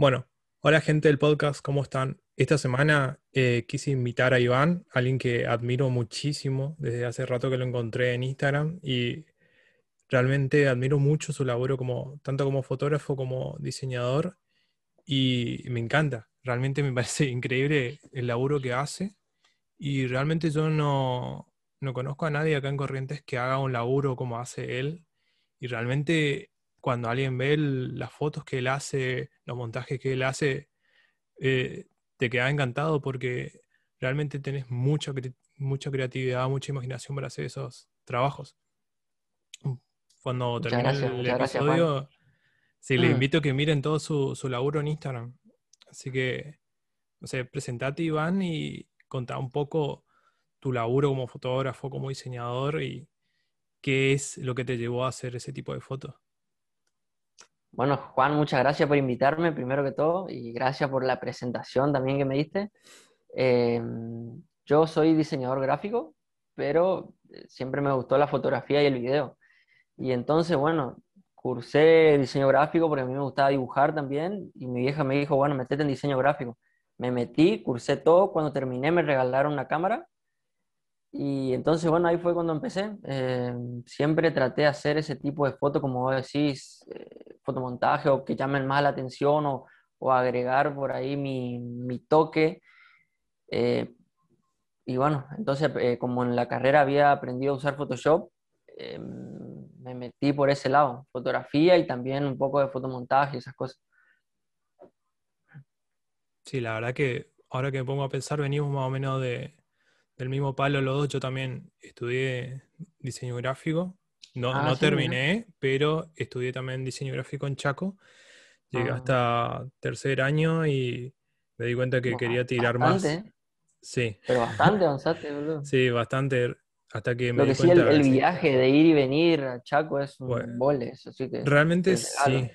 Bueno, hola gente del podcast, ¿cómo están? Esta semana eh, quise invitar a Iván, alguien que admiro muchísimo desde hace rato que lo encontré en Instagram y realmente admiro mucho su laboro como, tanto como fotógrafo como diseñador y me encanta, realmente me parece increíble el laburo que hace y realmente yo no, no conozco a nadie acá en Corrientes que haga un laburo como hace él y realmente cuando alguien ve las fotos que él hace, los montajes que él hace, eh, te queda encantado porque realmente tenés mucha, mucha creatividad, mucha imaginación para hacer esos trabajos. Cuando termine el episodio, sí, les mm. invito a que miren todo su, su, laburo en Instagram. Así que, no sé, presentate Iván y contá un poco tu laburo como fotógrafo, como diseñador y qué es lo que te llevó a hacer ese tipo de fotos. Bueno, Juan, muchas gracias por invitarme, primero que todo, y gracias por la presentación también que me diste. Em, yo soy diseñador gráfico, pero eh, siempre me gustó la fotografía y el video. Y entonces, bueno, cursé diseño gráfico porque a mí me gustaba dibujar también, y mi vieja me dijo, bueno, metete en diseño gráfico. Me metí, cursé todo, cuando terminé me regalaron una cámara y entonces, bueno, ahí fue cuando empecé. Eh, siempre traté de hacer ese tipo de fotos, como vos decís, eh, fotomontaje o que llamen más la atención o, o agregar por ahí mi, mi toque. Eh, y bueno, entonces, como en la carrera había aprendido a usar Photoshop, me metí por ese lado, fotografía y también un poco de fotomontaje y esas cosas. Sí, la verdad que ahora que me pongo a pensar, venimos más o menos de, del mismo palo los dos, yo también estudié diseño gráfico. No, ah, no terminé, pero estudié también diseño gráfico en Chaco. Llegué ah. hasta tercer año y me di cuenta que quería tirar más. Sí. Pero bastante avanzaste, boludo. Sí, bastante. Hasta que me Lo que sí, el, viaje de ir y venir a Chaco es un así que. Realmente sí.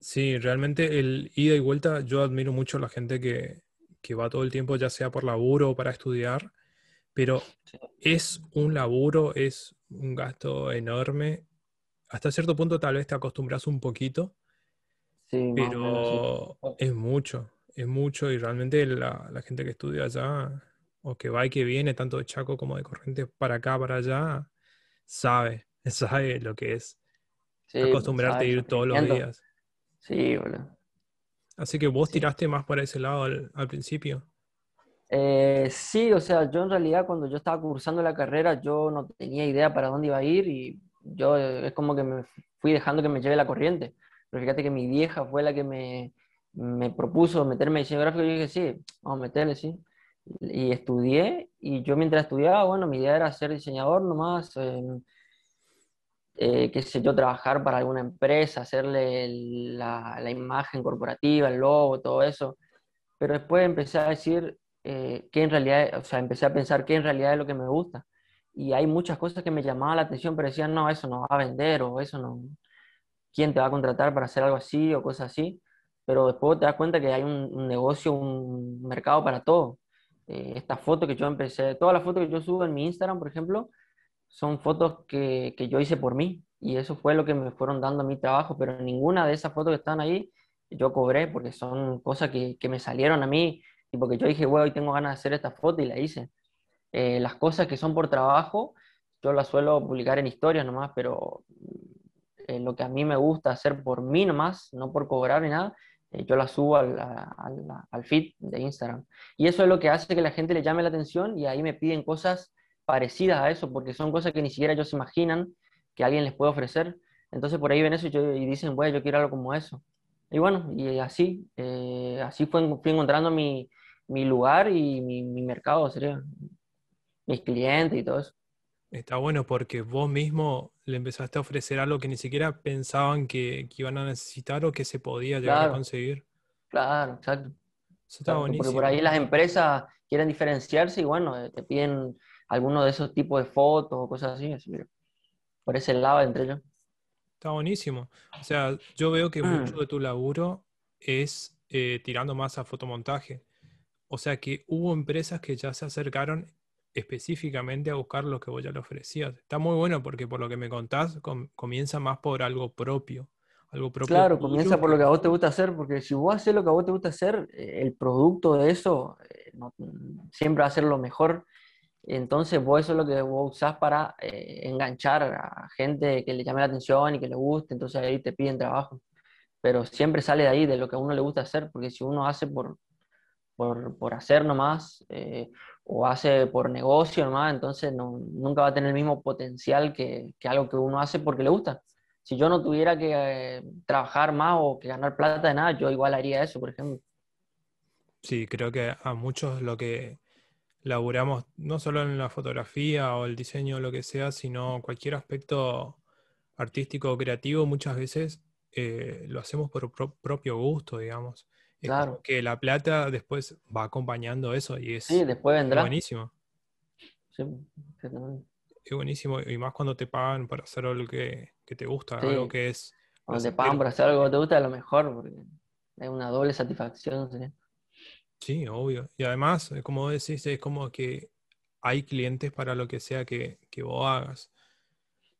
Sí, realmente el ida y vuelta, yo admiro mucho a la gente que, que va todo el tiempo, ya sea por laburo o para estudiar pero es un laburo, es un gasto enorme. Hasta cierto punto tal vez te acostumbras un poquito, pero es mucho, es mucho y realmente la, gente que estudia allá o que va y que viene, tanto de Chaco como de Corrientes para acá, para allá, sabe, sabe lo que es acostumbrarte a ir todos los días. Sí, bueno. Así que vos tiraste más por ese lado al principio. Eh, sí, o sea, yo en realidad cuando yo estaba cursando la carrera yo no tenía idea para dónde iba a ir y yo eh, es como que me fui dejando que me lleve la corriente. Pero fíjate que mi vieja fue la que me, me propuso meterme en diseño gráfico y yo dije, sí, vamos a meterle, sí. Y estudié y yo mientras estudiaba, bueno, mi idea era ser diseñador nomás, eh, qué sé yo, trabajar para alguna empresa, hacerle la, la imagen corporativa, el logo, todo eso. Pero después empecé a decir, eh, en realidad, o sea, empecé a pensar qué en realidad es lo que me gusta. Y hay muchas cosas que me llamaban la atención, pero decían, no, eso no va a vender o eso no, ¿quién te va a contratar para hacer algo así o cosas así? Pero después te das cuenta que hay un, negocio, un mercado para todo. Eh, esta foto que yo empecé, todas las fotos que yo subo en mi Instagram, por ejemplo, son fotos que, que yo hice por mí. Y eso fue lo que me fueron dando a mi trabajo, pero ninguna de esas fotos que están ahí yo cobré porque son cosas que, que me salieron a mí y porque yo dije, bueno, hoy tengo ganas de hacer esta foto y la hice. Eh, las cosas que son por trabajo, yo las suelo publicar en historias nomás, pero eh, lo que a mí me gusta hacer por mí nomás, no por cobrar ni nada, eh, yo las subo al, al, feed de Instagram. Y eso es lo que hace que la gente le llame la atención y ahí me piden cosas parecidas a eso, porque son cosas que ni siquiera ellos se imaginan que alguien les puede ofrecer. Entonces por ahí ven eso y, y dicen, bueno, yo quiero algo como eso. Y bueno, y así, así fue, fui encontrando mi, mi lugar y mi, mi mercado sería mis clientes y todo eso. Está bueno porque vos mismo le empezaste a ofrecer algo que ni siquiera pensaban que, que iban a necesitar o que se podía llegar a conseguir. Claro, exacto. Eso está buenísimo. Porque por ahí las empresas quieren diferenciarse y bueno, eh, te piden alguno de esos tipos de fotos o cosas así. así por ese lado entre ellos. Está buenísimo. O sea, yo veo que mucho de tu laburo es eh, tirando más a fotomontaje. O sea que hubo empresas que ya se acercaron específicamente a buscar lo que vos ya le ofrecías. Está muy bueno porque por lo que me contás, comienza más por algo propio. algo propio. Claro, comienza por lo que a vos te gusta hacer, porque si vos haces lo que a vos te gusta hacer, eh, el producto de eso eh, siempre va a ser lo mejor. Entonces, vos eso es lo que vos usás para eh, enganchar a gente que le llame la atención y que le guste, entonces ahí te piden trabajo. Pero siempre sale de ahí, de lo que a uno le gusta hacer, porque si uno hace por, por, por hacer nomás, o hace por negocio nomás, entonces no, nunca va a tener el mismo potencial que, que algo que uno hace porque le gusta si yo no tuviera que eh, trabajar más o que ganar plata de nada, yo igual haría eso, por ejemplo. Sí, creo que a muchos lo que laburamos, no solo en la fotografía o el diseño o lo que sea, sino cualquier aspecto artístico o creativo, muchas veces eh, lo hacemos por propio gusto, digamos. Claro. que la plata después va acompañando eso y es sí, después vendrá. buenísimo. Sí, es buenísimo, y más cuando te pagan para hacer algo que, te gusta, algo que es... Cuando te pagan por hacer algo que te gusta, a lo mejor, porque es una doble satisfacción. ¿sí? obvio. Y además, eh, como decís, es como que hay clientes para lo que sea que, vos hagas.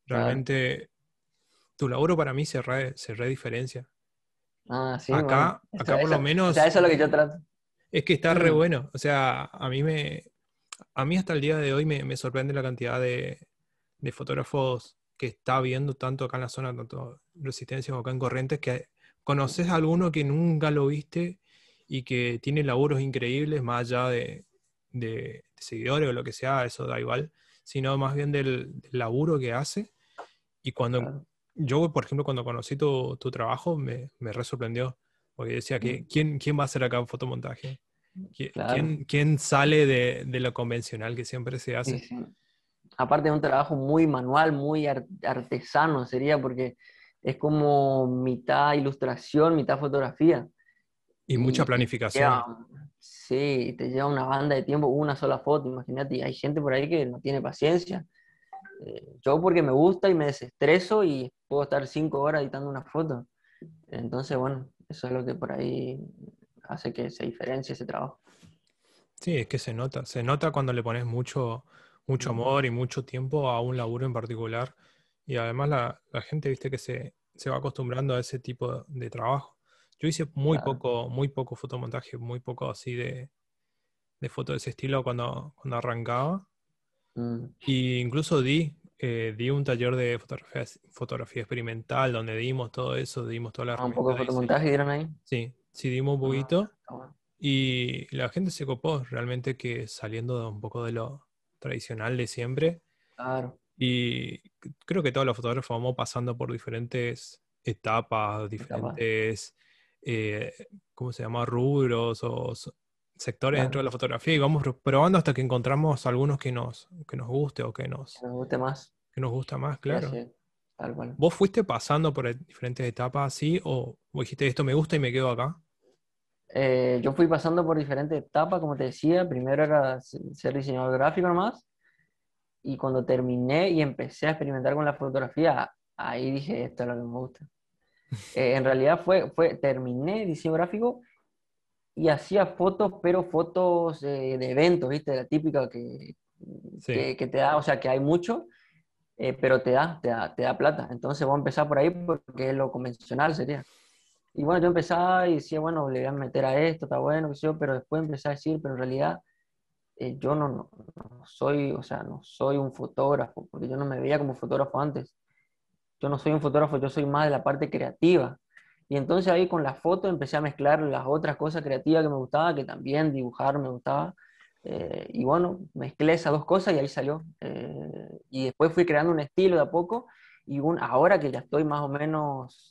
Realmente, tu laburo para mí se re, se diferencia. Ah, sí. Acá, acá por lo menos... O sea, eso es lo que yo trato. Es que está re mm. bueno. O sea, a mí me, a mí hasta el día de hoy me, sorprende la cantidad de, fotógrafos que está viendo tanto acá en la zona, tanto Resistencia como acá en Corrientes, que conoces a alguno que nunca lo viste y que tiene laburos increíbles, más allá de, seguidores o lo que sea, eso da igual, sino más bien del, laburo que hace. Y cuando yo, por ejemplo, cuando conocí tu, trabajo, me, me re sorprendió, porque decía que, mm. ¿quién, ¿quién va a hacer acá un fotomontaje? ¿Quién, sale de, lo convencional que siempre se hace? Aparte de un trabajo muy manual, muy artesano sería, porque es como mitad ilustración, mitad fotografía. Y, mucha planificación. sí, te lleva una banda de tiempo, una sola foto, imagínate, hay gente por ahí que no tiene paciencia. Eh, yo porque me gusta y me desestreso y puedo estar cinco horas editando una foto. Entonces, bueno, eso es lo que por ahí hace que se diferencie ese trabajo. Sí, es que se nota, se nota cuando le pones mucho, mucho amor y mucho tiempo a un laburo en particular. Y además la, gente, viste, que se, va acostumbrando a ese tipo de trabajo. Yo hice muy poco, muy poco fotomontaje, muy poco así de, de foto de ese estilo cuando, cuando arrancaba. Mm. Y incluso di, eh, di un taller de fotografía, fotografía experimental donde dimos todo eso, dimos toda la ah, ¿Un poco de fotomontaje dieron ahí? Sí, sí dimos un poquito. Y la gente se copó, realmente que saliendo de un poco de lo tradicional de siempre. Claro. Y creo que todos los fotógrafos vamos pasando por diferentes etapas, diferentes, eh, ¿cómo se llama? Rubros o sectores dentro de la fotografía y vamos probando hasta que encontramos algunos que nos, que nos guste o que nos, que nos guste más. Que nos gusta más, claro. ¿Vos fuiste pasando por diferentes etapas así o dijiste esto me gusta y me quedo acá? Eh, yo fui pasando por diferentes etapas, como te decía. Primero era ser diseñador gráfico nomás. Y cuando terminé y empecé a experimentar con la fotografía, ahí dije, esto es lo que me gusta. Eh, en realidad fue, fue, terminé diseño gráfico y hacía fotos, pero fotos de eventos, ¿viste? La típica que, que, que, te da, o sea, que hay mucho, eh, pero te da, te da, te da plata. Entonces voy a empezar por ahí porque es lo convencional sería. Y bueno, yo empezaba y decía, bueno, le voy a meter a esto, está bueno, qué sé yo, pero después empecé a decir, pero en realidad eh, yo no, no, soy, o sea, no soy un fotógrafo, porque yo no me veía como fotógrafo antes. Yo no soy un fotógrafo, yo soy más de la parte creativa. Y entonces ahí con la foto empecé a mezclar las otras cosas creativas que me gustaban, que también dibujar me gustaba. Eh, y bueno, mezclé esas dos cosas y ahí salió. Eh, y después fui creando un estilo de a poco. Y un, ahora que ya estoy más o menos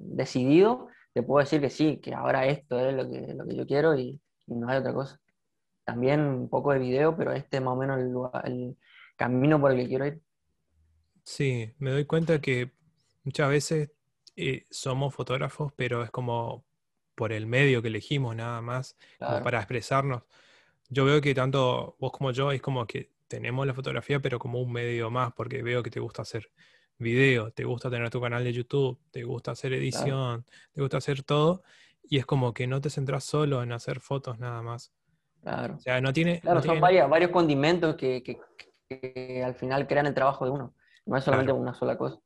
decidido, te puedo decir que sí, que ahora esto es lo que, lo que yo quiero y, no hay otra cosa. También un poco de video, pero este es más o menos el, el camino por el que quiero ir. Sí, me doy cuenta que muchas veces eh, somos fotógrafos, pero es como por el medio que elegimos nada más, para expresarnos. Yo veo que tanto vos como yo es como que tenemos la fotografía, pero como un medio más, porque veo que te gusta hacer video, te gusta tener tu canal de YouTube, te gusta hacer edición, te gusta hacer todo, y es como que no te centras solo en hacer fotos nada más. Claro. O sea, no tiene... Claro, son varios condimentos que, al final crean el trabajo de uno, no es solamente una sola cosa.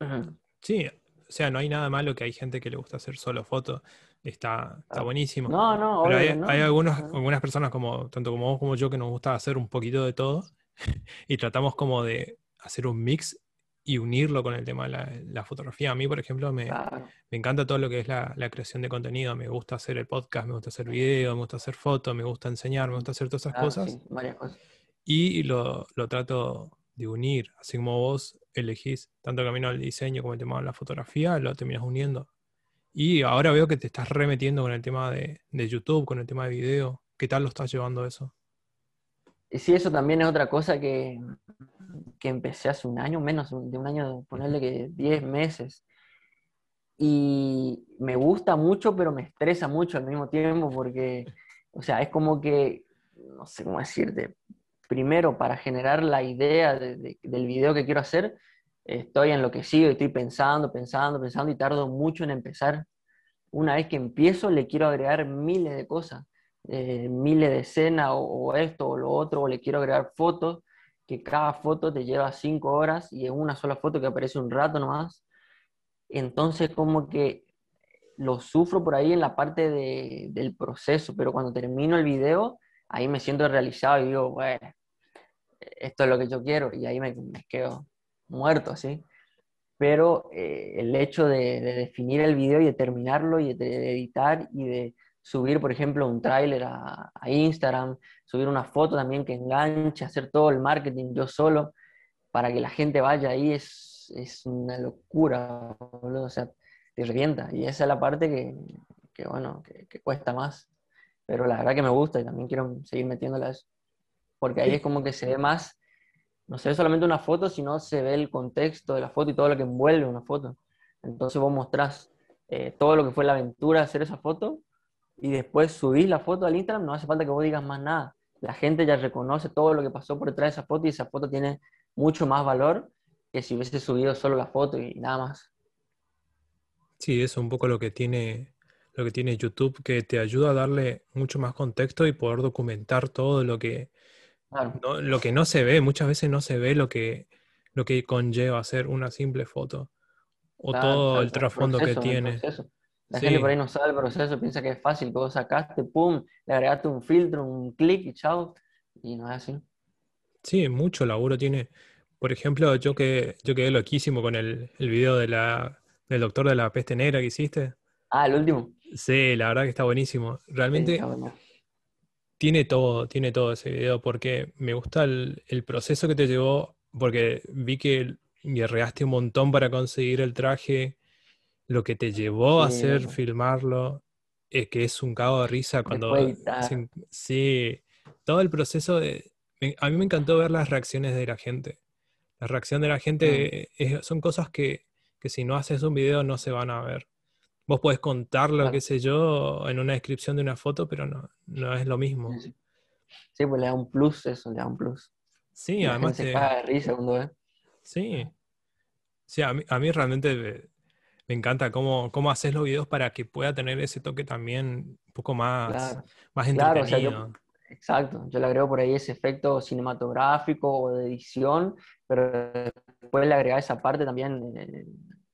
Sí, o sea, no hay nada malo que hay gente que le gusta hacer solo fotos, está, está buenísimo. No, no, Pero hay, obvio, no. hay algunos, No. algunas personas, como, tanto como vos como yo, que nos gusta hacer un poquito de todo y tratamos como de hacer un mix y unirlo con el tema de la, la fotografía. A mí, por ejemplo, me, Claro, me encanta todo lo que es la, la creación de contenido. Me gusta hacer el podcast, me gusta hacer video, me gusta hacer fotos, me gusta enseñar, me gusta hacer todas esas claro, cosas. sí, varias cosas. Y lo, lo trato de unir, así como vos elegís tanto el camino al diseño como el tema de la fotografía, lo terminas uniendo. Y ahora veo que te estás remetiendo con el tema de, de YouTube, con el tema de video. ¿Qué tal lo estás llevando eso? Sí, eso también es otra cosa que, que empecé hace un año, menos de un año, ponerle que 10 meses. Y me gusta mucho, pero me estresa mucho al mismo tiempo porque, o sea, es como que, no sé cómo decirte, primero para generar la idea de- de- del video que quiero hacer, estoy enloquecido y estoy pensando, pensando, pensando y tardo mucho en empezar. Una vez que empiezo, le quiero agregar miles de cosas eh, miles de escenas o, esto o lo otro, o le quiero agregar fotos, que cada foto te lleva cinco horas y es una sola foto que aparece un rato nomás. Entonces como que lo sufro por ahí en la parte de- del proceso, pero cuando termino el video, ahí me siento realizado y digo, bueno, esto es lo que yo quiero y ahí me, quedo muerto, ¿sí? Pero eh, el hecho de, de definir el video y de terminarlo y de, editar y de subir, por ejemplo, un tráiler a, Instagram, subir una foto también que enganche, hacer todo el marketing yo solo para que la gente vaya ahí es, es una locura, boludo, o sea, te revienta. Y esa es la parte que, que bueno, que, que cuesta más. Pero la verdad que me gusta y también quiero seguir metiéndole a eso. Porque ahí es como que se ve más, no se ve solamente una foto, sino se ve el contexto de la foto y todo lo que envuelve una foto. Entonces vos mostrás eh, todo lo que fue la aventura de hacer esa foto y después subís la foto al Instagram, no hace falta que vos digas más nada. La gente ya reconoce todo lo que pasó por detrás de esa foto y esa foto tiene mucho más valor que si hubiese subido solo la foto y nada más. Sí, eso es un poco lo que tiene, lo que tiene YouTube, que te ayuda a darle mucho más contexto y poder documentar todo lo que, Claro, no, lo que no se ve. Muchas veces no se ve lo que, lo que conlleva hacer una simple foto o claro, todo claro, el trasfondo que tiene. La Sí. gente por ahí no sabe el proceso, piensa que es fácil, que vos sacaste, pum, le agregaste un filtro, un clic y chao. Y no es así. Sí, mucho laburo tiene. Por ejemplo, yo que yo quedé loquísimo con el, el video de la, del doctor de la peste negra que hiciste. Ah, el último. Sí, la verdad que está buenísimo. Sí, Realmente está bueno. Tiene todo, tiene todo ese video, porque me gusta el, el proceso que te llevó, porque vi que guerreaste un montón para conseguir el traje, lo que te llevó a hacer, filmarlo, es que es un cago de risa cuando... Se- sí, todo el proceso de... A mí me encantó ver las reacciones de la gente. La reacción de la Mm. gente es- son cosas que, que si no haces un video no se van a ver. Vos podés contarlo, Claro. qué sé yo, en una descripción de una foto, pero no, no es lo mismo. Sí, pues le da un plus eso, le da un plus. Sí, Y además se te- caga de risa cuando ve. Sí. Sí, a mí, a mí realmente me, me encanta cómo, cómo haces los videos para que pueda tener ese toque también un poco más, Claro. más Claro, o sea, entretenido. yo- Exacto, yo le agrego por ahí ese efecto cinematográfico o de edición, pero después le agrega esa parte también eh,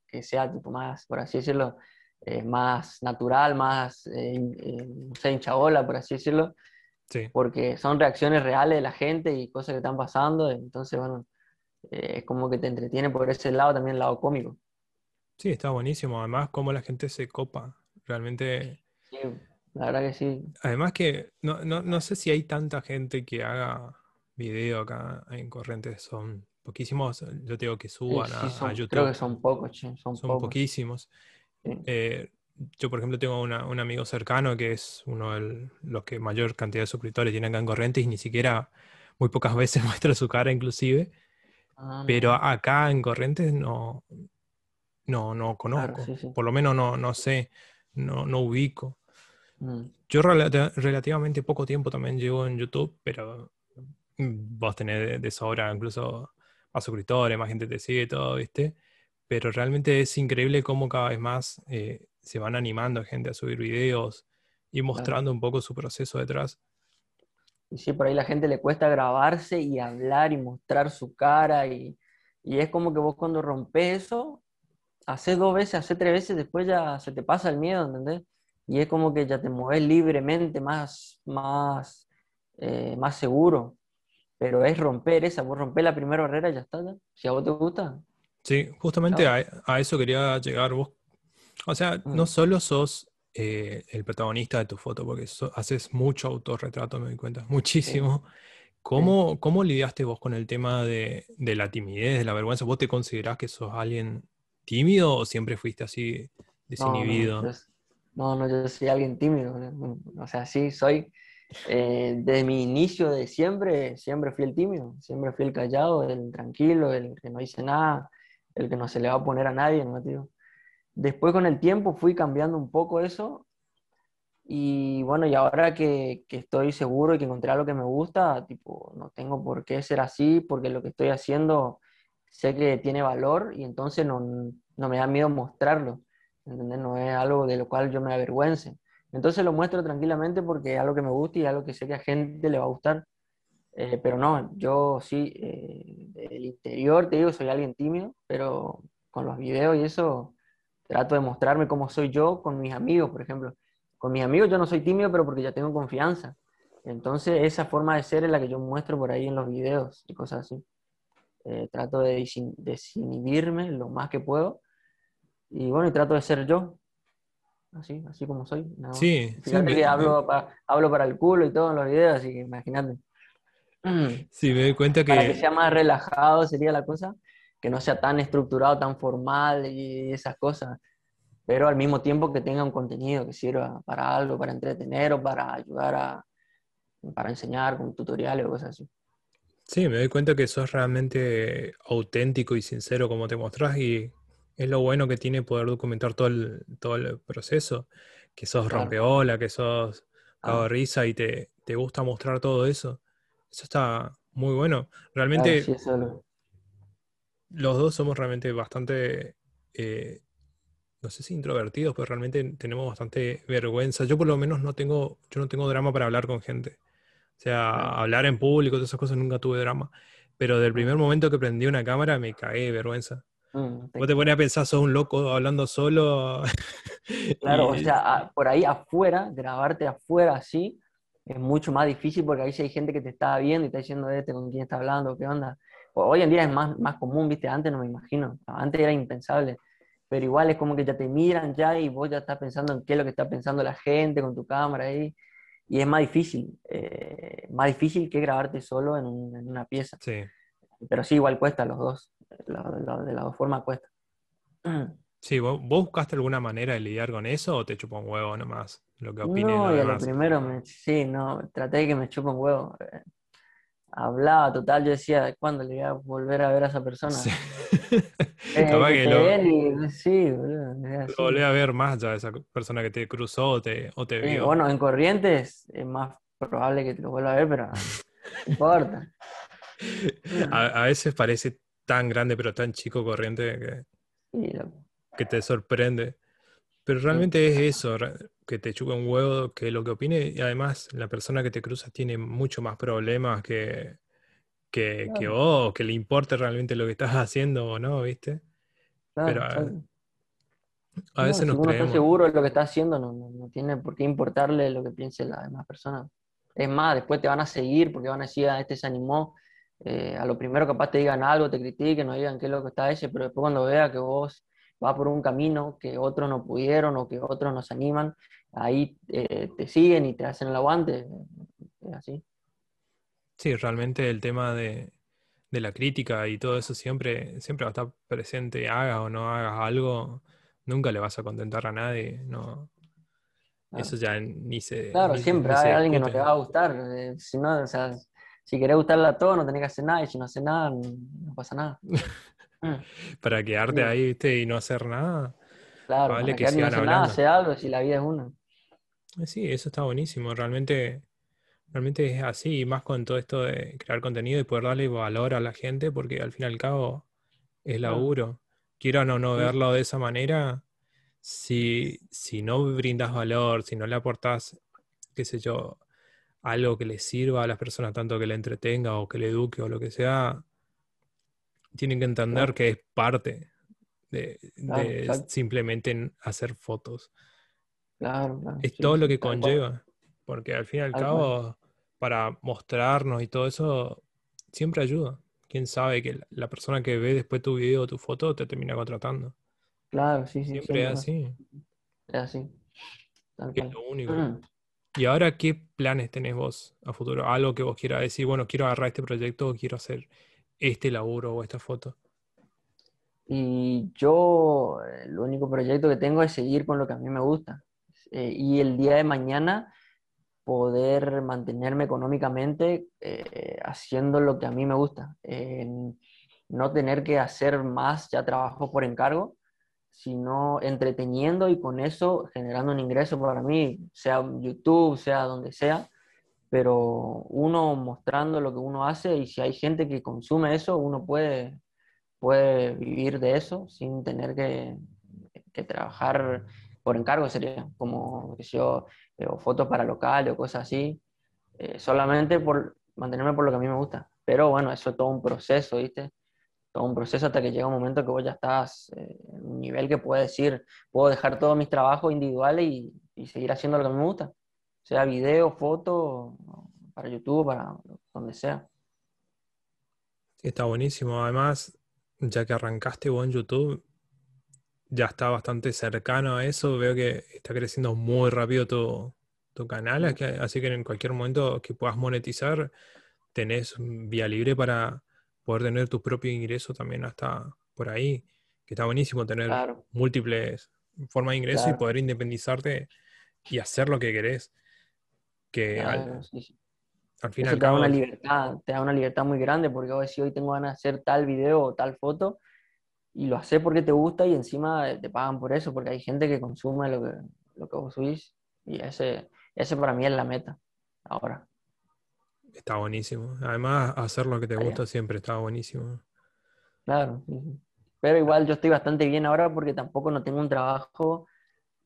que sea tipo más, por así decirlo, eh, más natural, más, eh, in- eh, no sé, hinchabola, por así decirlo, Sí, porque son reacciones reales de la gente y cosas que están pasando, entonces, bueno, eh, es como que te entretiene por ese lado, también el lado cómico. sí, está buenísimo. Además, cómo la gente se copa. Realmente. Sí, la verdad que sí. Además que no, no, no sé si hay tanta gente que haga video acá en Corrientes. Son poquísimos, yo te digo que Sí, suban sí, a, a son- YouTube. creo que son pocos, che, son, son pocos. poquísimos. Eh, yo, por ejemplo, tengo una- un amigo cercano que es uno de los que mayor cantidad de suscriptores tiene acá en Corrientes y ni siquiera muy pocas veces muestra su cara inclusive. Ah, Pero acá en Corrientes no, no, no Claro, conozco. sí, sí. Por lo menos no, no sé, no, no ubico. Mm. Yo relati- relativamente poco tiempo también llevo en YouTube, pero mm, vos tenés de, de sobra incluso más suscriptores, más gente te sigue, todo, ¿viste? Pero realmente es increíble cómo cada vez más eh, se van animando gente a subir videos y mostrando un poco su proceso detrás. Y sí, por ahí la gente le cuesta grabarse y hablar y mostrar su cara y, y es como que vos cuando rompes eso, haces dos veces, haces tres veces, después ya se te pasa el miedo, ¿entendés? Y es como que ya te mueves libremente, más, más, eh, más seguro. Pero es romper esa, vos romper la primera barrera y ya está, Si a vos te gusta. Sí, justamente a, eso quería llegar vos. O sea, no mm. solo sos eh, el protagonista de tu foto, porque haces mucho autorretrato, me doy cuenta, muchísimo. ¿Cómo, ¿Cómo, lidiaste vos con el tema de, de, la timidez, de la vergüenza? ¿Vos te considerás que sos alguien tímido o siempre fuiste así desinhibido? No, no, yo, soy alguien tímido. O sea, sí, soy. Eh, desde mi inicio de siempre, siempre fui el tímido, siempre fui el callado, el tranquilo, el que no dice nada, el que no se le va a poner a nadie, ¿no, tío? Después con el tiempo fui cambiando un poco eso y bueno, y ahora que, estoy seguro y que encontré algo que me gusta, tipo, no tengo por qué ser así, porque lo que estoy haciendo sé que tiene valor y entonces no, no me da miedo mostrarlo, ¿entendés? No es algo de lo cual yo me avergüence. Entonces lo muestro tranquilamente porque es algo que me gusta y es algo que sé que a gente le va a gustar. Eh, pero no, yo sí, eh, del interior te digo, soy alguien tímido, pero con los videos y eso trato de mostrarme cómo soy yo con mis amigos, por ejemplo con mis amigos yo no soy tímido, pero porque ya tengo confianza. Entonces, esa forma de ser es la que yo muestro por ahí en los videos y cosas así. Eh, trato de desinhibirme lo más que puedo. Y bueno, y trato de ser yo. Así, así como soy. Sí. Fíjate que hablo, hablo para el culo y todo en los videos, así que imagínate. Sí, me doy cuenta que... Para que sea más relajado sería la cosa, que no sea tan estructurado, tan formal y esas cosas pero al mismo tiempo que tenga un contenido que sirva para algo, para entretener o para ayudar a, para enseñar con tutoriales o cosas así. Sí, me doy cuenta que sos realmente auténtico y sincero como te mostrás y es lo bueno que tiene poder documentar todo el, todo el proceso, que sos rompeola, que sos cago de risa y te, te, gusta mostrar todo eso. Eso está muy bueno. Realmente los dos somos realmente bastante eh, no sé si introvertidos, pero realmente tenemos bastante vergüenza. Yo por lo menos no tengo, yo no tengo drama para hablar con gente. O sea, hablar en público, todas esas cosas nunca tuve drama. Pero del primer momento que prendí una cámara me cagué de vergüenza. Mm, Vos te pones a pensar, sos un loco hablando solo. Claro, o sea, por ahí afuera, grabarte afuera así, es mucho más difícil porque ahí sí hay gente que te está viendo y está diciendo, este, con quién está hablando, qué onda. Hoy en día es más, más común, viste, antes no me imagino, antes era impensable pero igual es como que ya te miran ya y vos ya estás pensando en qué es lo que está pensando la gente con tu cámara ahí. Y es más difícil, eh, más difícil que grabarte solo en, una pieza. Sí. Pero sí, igual cuesta los dos, de las dos formas cuesta. Sí, ¿vos, buscaste alguna manera de lidiar con eso o te chupa un huevo nomás? Lo que opinen no, lo primero, me, sí, no, traté de que me chupa un huevo. Eh, hablaba total, yo decía, ¿cuándo le voy a volver a ver a esa persona? Sí. Eh, que lo, sí, volví a ver más ya esa persona que te cruzó o te, o te vio. Bueno, en Corrientes es más probable que te lo vuelva a ver, pero no importa. A, veces parece tan grande pero tan chico Corriente que, que te sorprende. Pero realmente es eso, que te chupa un huevo, que lo que opine, y además la persona que te cruza tiene mucho más problemas que, que, que vos, que le importe realmente lo que estás haciendo o no, ¿viste? Pero a, veces no, si uno está seguro de lo que está haciendo, no, no, tiene por qué importarle lo que piense la demás persona. Es más, después te van a seguir porque van a decir, ah, este se animó. Eh, a lo primero capaz te digan algo, te critiquen, no digan qué es lo que está ese, pero después cuando vea que vos vas por un camino que otros no pudieron o que otros nos animan, ahí eh, te siguen y te hacen el aguante. Es así. Sí, realmente el tema de, la crítica y todo eso siempre, siempre va a estar presente, hagas o no hagas algo, nunca le vas a contentar a nadie, no. Eso ya ni se. Claro, siempre hay alguien que no te va a gustar. Eh, si no, o sea, si querés gustarle a todos, no tenés que hacer nada, y si no haces nada, no pasa nada. Para quedarte ahí, ¿viste? Y no hacer nada. Claro, vale que no hacer nada, hacer algo, si la vida es una. Eh, sí, eso está buenísimo. Realmente, realmente es así, y más con todo esto de crear contenido y poder darle valor a la gente, porque al fin y al cabo es laburo. Quiero no, no verlo de esa manera, si, si no brindas valor, si no le aportas, qué sé yo, algo que le sirva a las personas, tanto que le entretenga o que le eduque o lo que sea, tienen que entender que es parte de, Claro, de exacto. simplemente hacer fotos. Claro, claro. Es Sí, todo lo que conlleva, porque al fin y al cabo, para mostrarnos y todo eso, siempre ayuda. Quién sabe que la- persona que ve después tu video o tu foto te termina contratando. Claro, sí, sí, Siempre es así, Es así, tal es lo único. ¿Y ahora qué planes tenés vos a futuro? Algo que vos quieras decir, bueno, quiero agarrar este proyecto o quiero hacer este laburo o esta foto. Y yo, el único proyecto que tengo es seguir con lo que a mí me gusta. Eh, y el día de mañana poder mantenerme económicamente eh, haciendo lo que a mí me gusta. Eh, no tener que hacer más ya trabajo por encargo, sino entreteniendo y con eso generando un ingreso para mí, sea YouTube, sea donde sea, pero uno mostrando lo que uno hace y si hay gente que consume eso, uno puede, puede vivir de eso sin tener que, que trabajar por encargo, sería como, sé yo, eh, fotos para locales o cosas así, eh, solamente por mantenerme por lo que a mí me gusta. Pero bueno, eso es todo un proceso, ¿viste? Todo un proceso hasta que llega un momento que vos ya estás eh, en un nivel que puedes decir, puedo dejar todos mis trabajos individuales y, y seguir haciendo lo que me gusta. Sea video, foto, para YouTube, para donde sea. Está buenísimo. Además, ya que arrancaste vos en YouTube, ya está bastante cercano a eso. Veo que está creciendo muy rápido tu, tu canal, así que en cualquier momento que puedas monetizar, tenés vía libre para poder tener tu propio ingreso también hasta por ahí, que está buenísimo tener Claro, múltiples formas de ingreso y poder independizarte y hacer lo que querés, que al, claro, sí, sí. al fin y Eso al te da una cabo, libertad, te da una libertad muy grande porque vos decís, hoy tengo ganas de hacer tal video o tal foto y lo haces porque te gusta y encima te pagan por eso, porque hay gente que consume lo que, lo que vos subís y ese, ese para mí es la meta ahora. está buenísimo. Además, hacer lo que te allá. gusta siempre está buenísimo. Claro, sí, sí. Pero igual yo estoy bastante bien ahora porque tampoco no tengo un trabajo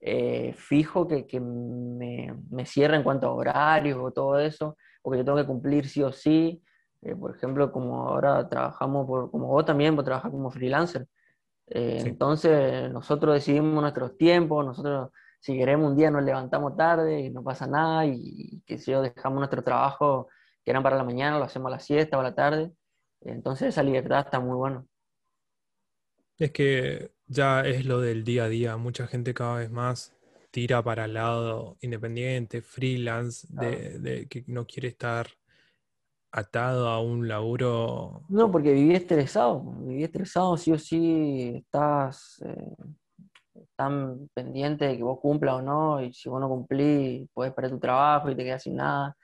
eh, fijo que, que me, me cierre en cuanto a horarios o todo eso, porque yo tengo que cumplir sí o sí. Eh, por ejemplo, como ahora trabajamos, por, como vos también, vos trabajás como freelancer. Eh, Sí. entonces nosotros decidimos nuestros tiempos, nosotros si queremos un día nos levantamos tarde y no pasa nada y, y que si yo dejamos nuestro trabajo que eran para la mañana, lo hacemos a la siesta o a la tarde. Entonces esa libertad está muy buena. Es que ya es lo del día a día. Mucha gente cada vez más tira para el lado independiente, freelance, de, de que no quiere estar atado a un laburo. No, porque viví estresado, viví estresado, sí o sí estás eh, tan pendiente de que vos cumplas o no, y si vos no cumplís, puedes perder tu trabajo y te quedas sin nada,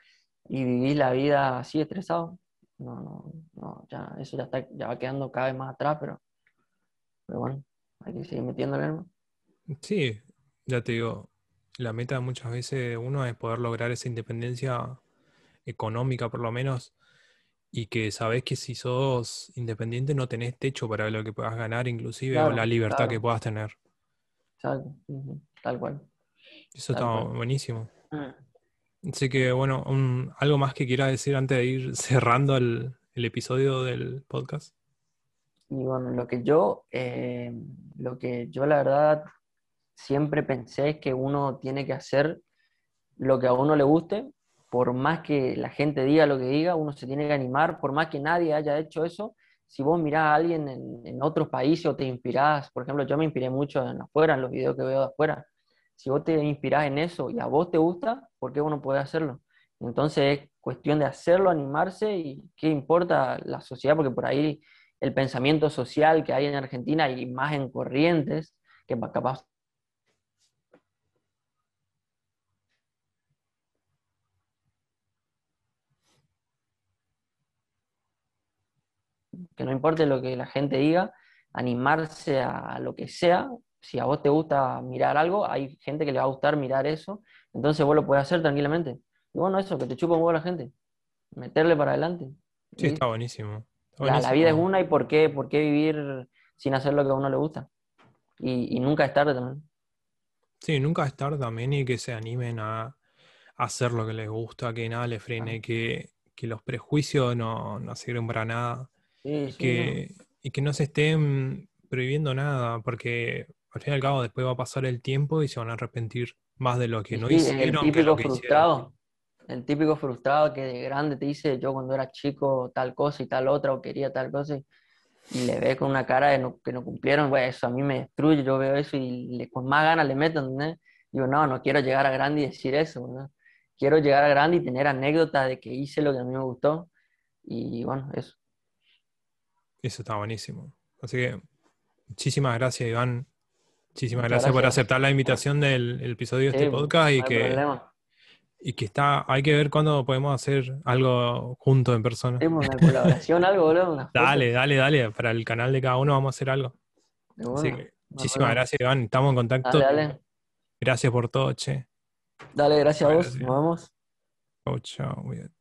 y vivís la vida así estresado. No, no, no, ya, eso ya está, ya va quedando cada vez más atrás, pero, pero bueno, hay que seguir metiéndole. Sí, ya te digo, la meta muchas veces de uno es poder lograr esa independencia económica por lo menos y que sabes que si sos independiente no tenés techo para lo que puedas ganar inclusive o la Claro, libertad que puedas tener. exacto, tal cual, Eso tal está cual. buenísimo. Mm. Así que bueno, un- algo más que quiera decir antes de ir cerrando el, el episodio del podcast. Y bueno, lo que yo, eh, lo que yo la verdad siempre pensé es que uno tiene que hacer lo que a uno le guste, por más que la gente diga lo que diga, uno se tiene que animar, por más que nadie haya hecho eso. Si vos mirás a alguien en, en otros países o te inspirás, por ejemplo, yo me inspiré mucho en afuera, en los videos que veo de afuera. Si vos te inspirás en eso y a vos te gusta, ¿por qué vos no podés hacerlo? Entonces es cuestión de hacerlo, animarse y qué importa la sociedad, porque por ahí el pensamiento social que hay en Argentina y más en Corrientes, que pa- capaz que no importe lo que la gente diga, animarse a lo que sea. Si a vos te gusta mirar algo, hay gente que le va a gustar mirar eso, entonces vos lo puedes hacer tranquilamente. Y bueno, eso, que te chupa un huevo la gente, meterle para adelante. Sí, Y está buenísimo. La, la vida es una y por qué, por qué vivir sin hacer lo que a uno le gusta. Y, y nunca es tarde también. Sí, nunca es tarde también y que se animen a, hacer lo que les gusta, que nada les frene, Ah, que, que los prejuicios no, no sirven para nada sí, y sí, no. que, y que no se estén prohibiendo nada, porque al fin y al cabo después va a pasar el tiempo y se van a arrepentir más de lo que no hicieron el que lo típico que hicieron. El típico frustrado que de grande te dice yo cuando era chico tal cosa y tal otra o quería tal cosa y, y le ve con una cara de no- que no cumplieron, pues eso a mí me destruye, yo veo eso y le- con más ganas le meto, ¿entendés? Digo, no, no quiero llegar a grande y decir eso, ¿no? Quiero llegar a grande y tener anécdotas de que hice lo que a mí me gustó y bueno, eso. Eso está buenísimo. Así que muchísimas gracias, Iván. Muchísimas Muchas gracias por gracias. aceptar la invitación del el episodio de este podcast y no hay que, problema. Y que está, hay que ver cuándo podemos hacer algo juntos en persona. Pues, una colaboración, algo, boludo. Dale, dale, dale. Para el canal de cada uno vamos a hacer algo. Así que muchísimas gracias, Iván. Estamos en contacto. Dale, dale. Gracias por todo, che. Dale, gracias a vos. Gracias. Nos vemos. Chau. cuídate.